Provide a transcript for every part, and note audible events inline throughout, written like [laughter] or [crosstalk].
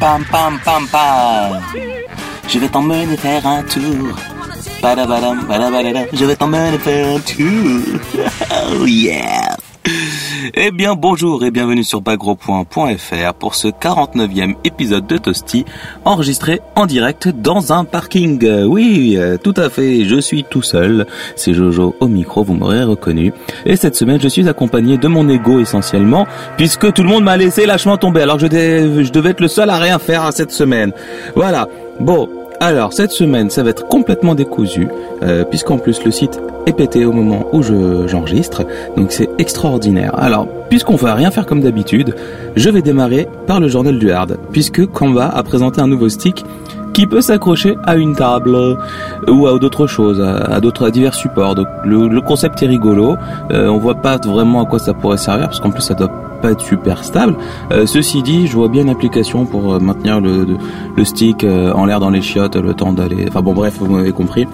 Pam pam pam pam. Je vais t'emmener faire un tour. Padabadam, padabadam. Je vais t'emmener faire un tour. [laughs] Oh yeah. Eh bien bonjour et bienvenue sur bagro.fr pour ce 49e épisode de Toasty enregistré en direct dans un parking. Oui, euh, tout à fait, je suis tout seul. C'est Jojo au micro, vous m'aurez reconnu. Et cette semaine, je suis accompagné de mon ego essentiellement puisque tout le monde m'a laissé lâchement tomber alors je, devais- être le seul à rien faire cette semaine. Voilà. Bon, alors cette semaine, ça va être complètement décousu, euh, puisqu'en plus le site est pété au moment où je j'enregistre, donc c'est extraordinaire. Alors, puisqu'on va rien faire comme d'habitude, je vais démarrer par le journal du hard, puisque Canva a présenté un nouveau stick qui peut s'accrocher à une table euh, ou à d'autres choses, à, d'autres divers supports. Donc le, concept est rigolo. Euh, on voit pas vraiment à quoi ça pourrait servir parce qu'en plus ça doit pas être super stable. Euh, ceci dit, je vois bien une application pour maintenir le, stick en l'air dans les chiottes le temps d'aller. Enfin bon bref, vous m'avez compris.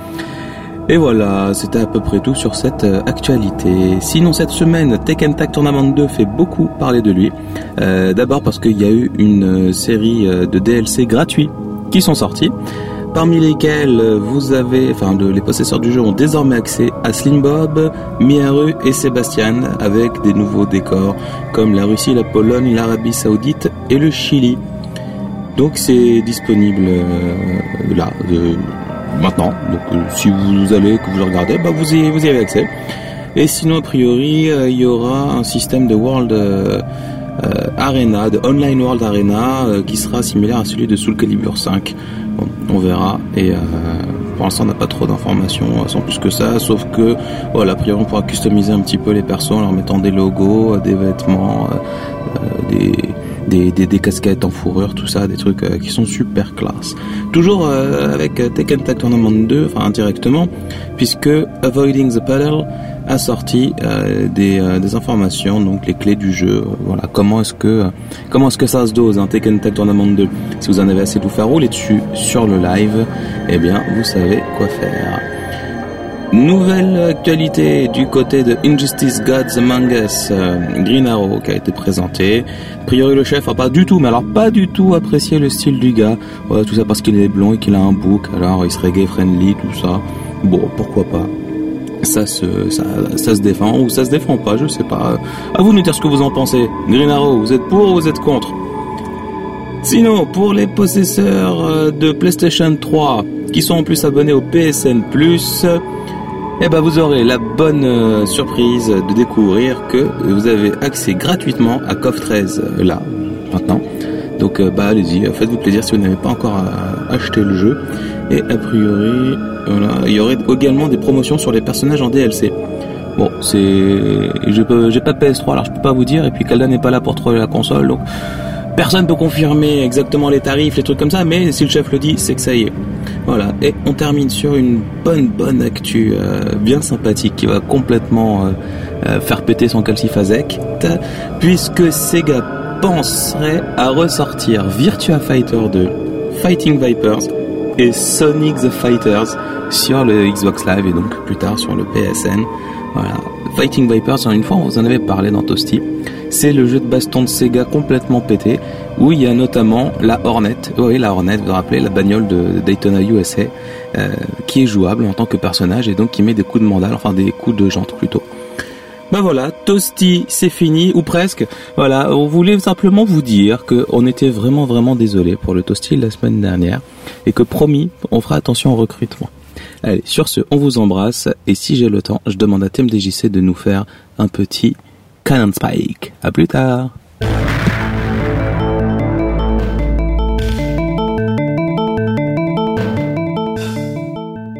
Et voilà, c'était à peu près tout sur cette actualité. Sinon, cette semaine, Tekken Tag Tournament 2 fait beaucoup parler de lui. D'abord parce qu'il y a eu une série de DLC gratuits qui sont sortis, parmi lesquels euh, vous avez, enfin, les possesseurs du jeu ont désormais accès à Slim Bob, Miharu et Sébastien, avec des nouveaux décors comme la Russie, la Pologne, l'Arabie Saoudite et le Chili. Donc c'est disponible euh, là, maintenant. Donc euh, si vous allez, que vous regardez, bah, vous, y, vous y avez accès. Et sinon, a priori, il y aura un système de World Arena, de Online World Arena, euh, qui sera similaire à celui de Soul Calibur 5. Bon, on verra. Et euh, pour l'instant, on n'a pas trop d'informations euh, sans plus que ça, sauf que, voilà, a priori, on pourra customiser un petit peu les persos en leur mettant des logos, euh, des vêtements, euh, euh, des, des, des, des casquettes en fourrure, tout ça, des trucs euh, qui sont super classe. Toujours euh, avec euh, Tekken Tag Tournament 2, enfin indirectement, puisque Avoiding the Paddle a sorti euh, des, euh, des informations, donc les clés du jeu. voilà, comment est-ce que comment est-ce que ça se dose, hein, Tekken Tournament 2. Si vous en avez assez de vous faire rouler dessus sur le live, eh bien vous savez quoi faire. Nouvelle actualité du côté de Injustice Gods Among Us, euh, Green Arrow qui a été présenté. A priori le chef a pas du tout, mais alors pas du tout apprécié le style du gars. Tout ça parce qu'il est blond et qu'il a un bouc, alors il serait gay friendly, tout ça. Bon, pourquoi pas. Ça se, ça, ça se défend ou ça se défend pas, je sais pas. À vous de nous dire ce que vous en pensez. Green Arrow, vous êtes pour ou vous êtes contre? Sinon, pour les possesseurs euh, de PlayStation 3 qui sont en plus abonnés au PSN+, eh ben vous aurez la bonne euh, surprise de découvrir que vous avez accès gratuitement à KOF 13 euh, là maintenant. Donc euh, bah allez-y, euh, faites-vous plaisir si vous n'avez pas encore euh, acheté le jeu. Et a priori, il y aurait également des promotions sur les personnages en DLC. Bon, c'est, j'ai pas de PS3, alors je peux pas vous dire. Et puis Kalda n'est pas là pour trouver la console, donc personne peut confirmer exactement les tarifs, les trucs comme ça. Mais si le chef le dit, c'est que ça y est. Voilà. Et on termine sur une bonne, bonne actu, bien sympathique, qui va complètement faire péter son calcifazec, puisque Sega penserait à ressortir Virtua Fighter 2, Fighting Vipers et Sonic the Fighters sur le Xbox Live et donc plus tard sur le PSN. Voilà. Fighting Vipers, une fois on vous en avait parlé dans Toasty, c'est le jeu de baston de Sega complètement pété où il y a notamment la Hornet, oui la Hornet, vous vous rappelez, la bagnole de Daytona USA euh, qui est jouable en tant que personnage et donc qui met des coups de mandale, enfin des coups de jante plutôt. Ben voilà, Toasty, c'est fini, ou presque. Voilà, on voulait simplement vous dire que on était vraiment vraiment désolé pour le Toasty la semaine dernière et que promis, on fera attention au recrutement. Allez, sur ce, on vous embrasse et si j'ai le temps, je demande à TMDJC de nous faire un petit Cannon Spike. À plus tard.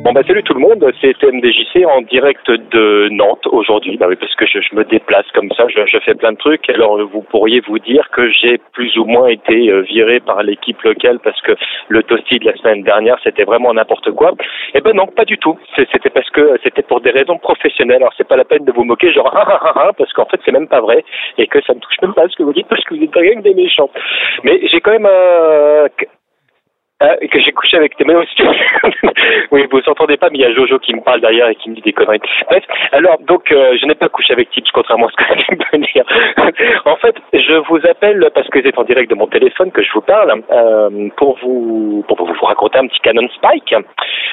Bon bah salut tout le monde, c'est TMDJC en direct de Nantes aujourd'hui, bah oui parce que je, je me déplace comme ça, je, je, fais plein de trucs. Alors vous pourriez vous dire que j'ai plus ou moins été euh, viré par l'équipe locale parce que le toasty de la semaine dernière c'était vraiment n'importe quoi. Eh ben non, pas du tout. C'était parce que c'était pour des raisons professionnelles. Alors c'est pas la peine de vous moquer genre [laughs] ah, ah, ah, ah, parce qu'en fait c'est même pas vrai et que ça ne touche même pas ce que vous dites parce que vous êtes rien que des méchants. Mais j'ai quand même un Euh, que j'ai couché avec tes mains aussi. [laughs] oui, vous entendez pas, mais il y a Jojo qui me parle derrière et qui me dit des conneries. Bref, alors, donc, euh, je n'ai pas couché avec Tips, contrairement à ce que [laughs] tu peux dire. [laughs] en fait, je vous appelle parce que c'est en direct de mon téléphone que je vous parle, euh, pour vous pour vous raconter un petit canon Spike.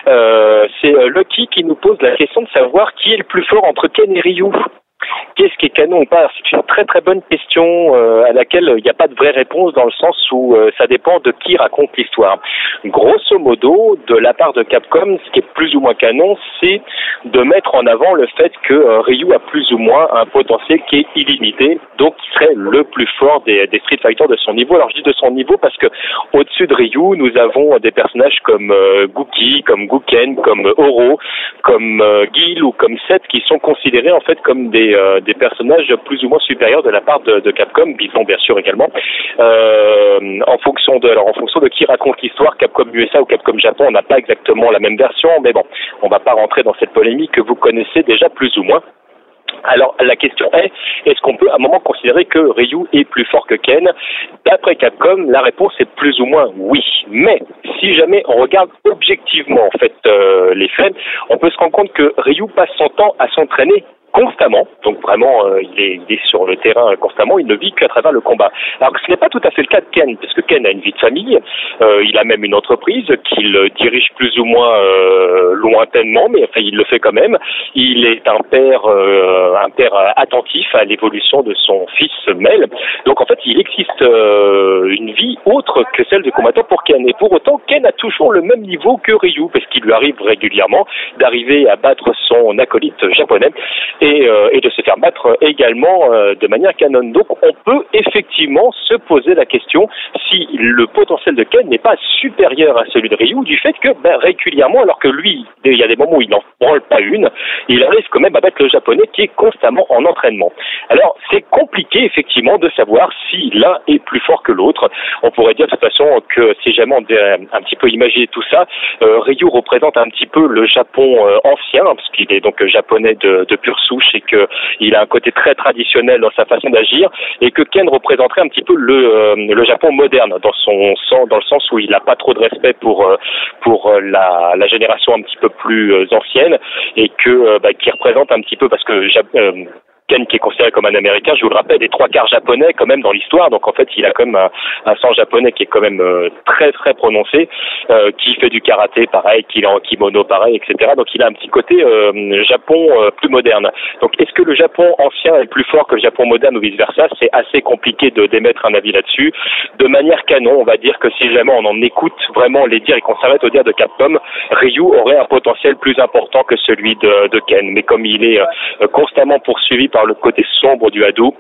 Euh, c'est Lucky qui nous pose la question de savoir qui est le plus fort entre Ken et Ryu. Qu'est-ce qui est canon ou pas C'est une très très bonne question euh, à laquelle il n'y a pas de vraie réponse dans le sens où euh, ça dépend de qui raconte l'histoire. Grosso modo, de la part de Capcom, ce qui est plus ou moins canon, c'est de mettre en avant le fait que euh, Ryu a plus ou moins un potentiel qui est illimité, donc qui serait le plus fort des, Street Fighter de son niveau. Alors je dis de son niveau parce que au-dessus de Ryu, nous avons des personnages comme Gookie, comme Guken, comme Oro, comme Gil ou comme Seth qui sont considérés en fait comme des euh, des, personnages plus ou moins supérieurs de la part de, Capcom, Bison bien sûr également, euh, en fonction de alors en fonction de qui raconte l'histoire, Capcom USA ou Capcom Japon, on n'a pas exactement la même version, mais bon, on va pas rentrer dans cette polémique que vous connaissez déjà plus ou moins. Alors la question est, est-ce qu'on peut à un moment considérer que Ryu est plus fort que Ken? D'après Capcom, la réponse est plus ou moins oui. Mais si jamais on regarde objectivement en fait euh, les faits, on peut se rendre compte que Ryu passe son temps à s'entraîner constamment. Donc vraiment, euh, il, est, sur le terrain constamment. Il ne vit qu'à travers le combat. Alors ce n'est pas tout à fait le cas de Ken, parce que Ken a une vie de famille. Euh, il a même une entreprise qu'il dirige plus ou moins euh, lointainement, mais enfin il le fait quand même. Il est un père, euh, un père attentif à l'évolution de son fils Mel. Donc en fait, il existe une vie autre que celle de combattant pour Ken. Et pour autant, Ken a toujours le même niveau que Ryu, parce qu'il lui arrive régulièrement d'arriver à battre son acolyte japonais euh, et, de se faire battre également euh, de manière canon. Donc on peut effectivement se poser la question si le potentiel de Ken n'est pas supérieur à celui de Ryu du fait que ben, régulièrement, alors que lui, il y a des moments où il n'en branle pas une, il arrive quand même à battre le japonais qui est constamment en entraînement. Alors c'est compliqué effectivement de savoir si l'un est plus fort que l'autre. On pourrait dire de toute façon que si jamais on devait un petit peu imaginer tout ça, euh, Ryu représente un petit peu le Japon ancien, parce qu'il est donc japonais de, de pure souche et qu'il a un côté très traditionnel dans sa façon d'agir et que Ken représenterait un petit peu le, euh, le Japon moderne dans son sens, dans le sens où il n'a pas trop de respect pour euh, pour euh, la, la génération un petit peu plus ancienne et que bah, qui représente un petit peu parce que Ken qui est considéré comme un Américain, je vous le rappelle, des trois quarts japonais quand même dans l'histoire. Donc en fait, il a quand même un, un sang japonais qui est quand même euh, très très prononcé, euh, qui fait du karaté pareil, qui est en kimono pareil, etc. Donc il a un petit côté euh, Japon plus moderne. Donc est-ce que le Japon ancien est plus fort que le Japon moderne ou vice versa C'est assez compliqué de d'émettre un avis là-dessus. De manière canon, on va dire que si jamais on en écoute vraiment les dires et qu'on s'arrête au dire de Capcom, Ryu aurait un potentiel plus important que celui de Ken. Mais comme il est constamment poursuivi par le côté sombre du Hadou.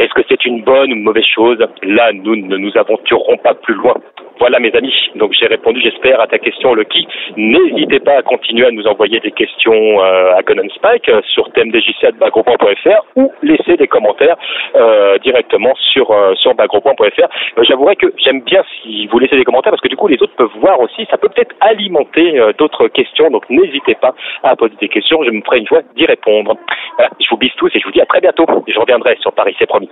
Est-ce que c'est une bonne ou une mauvaise chose Là, nous ne nous aventurerons pas plus loin. Voilà mes amis, donc j'ai répondu j'espère à ta question Lucky. N'hésitez pas à continuer à nous envoyer des questions euh, à Conan Spike euh, sur thèmedjc.bagropoint.fr ou laisser des commentaires euh, directement sur sur bagropoint.fr. J'avouerai que j'aime bien si vous laissez des commentaires parce que du coup les autres peuvent voir aussi, ça peut peut-être alimenter d'autres questions, donc n'hésitez pas à poser des questions, je me ferai une joie d'y répondre. Je vous bise tous et je vous dis à très bientôt. Je reviendrai sur Paris, c'est promis.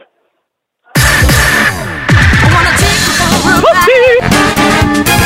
Whoopsie!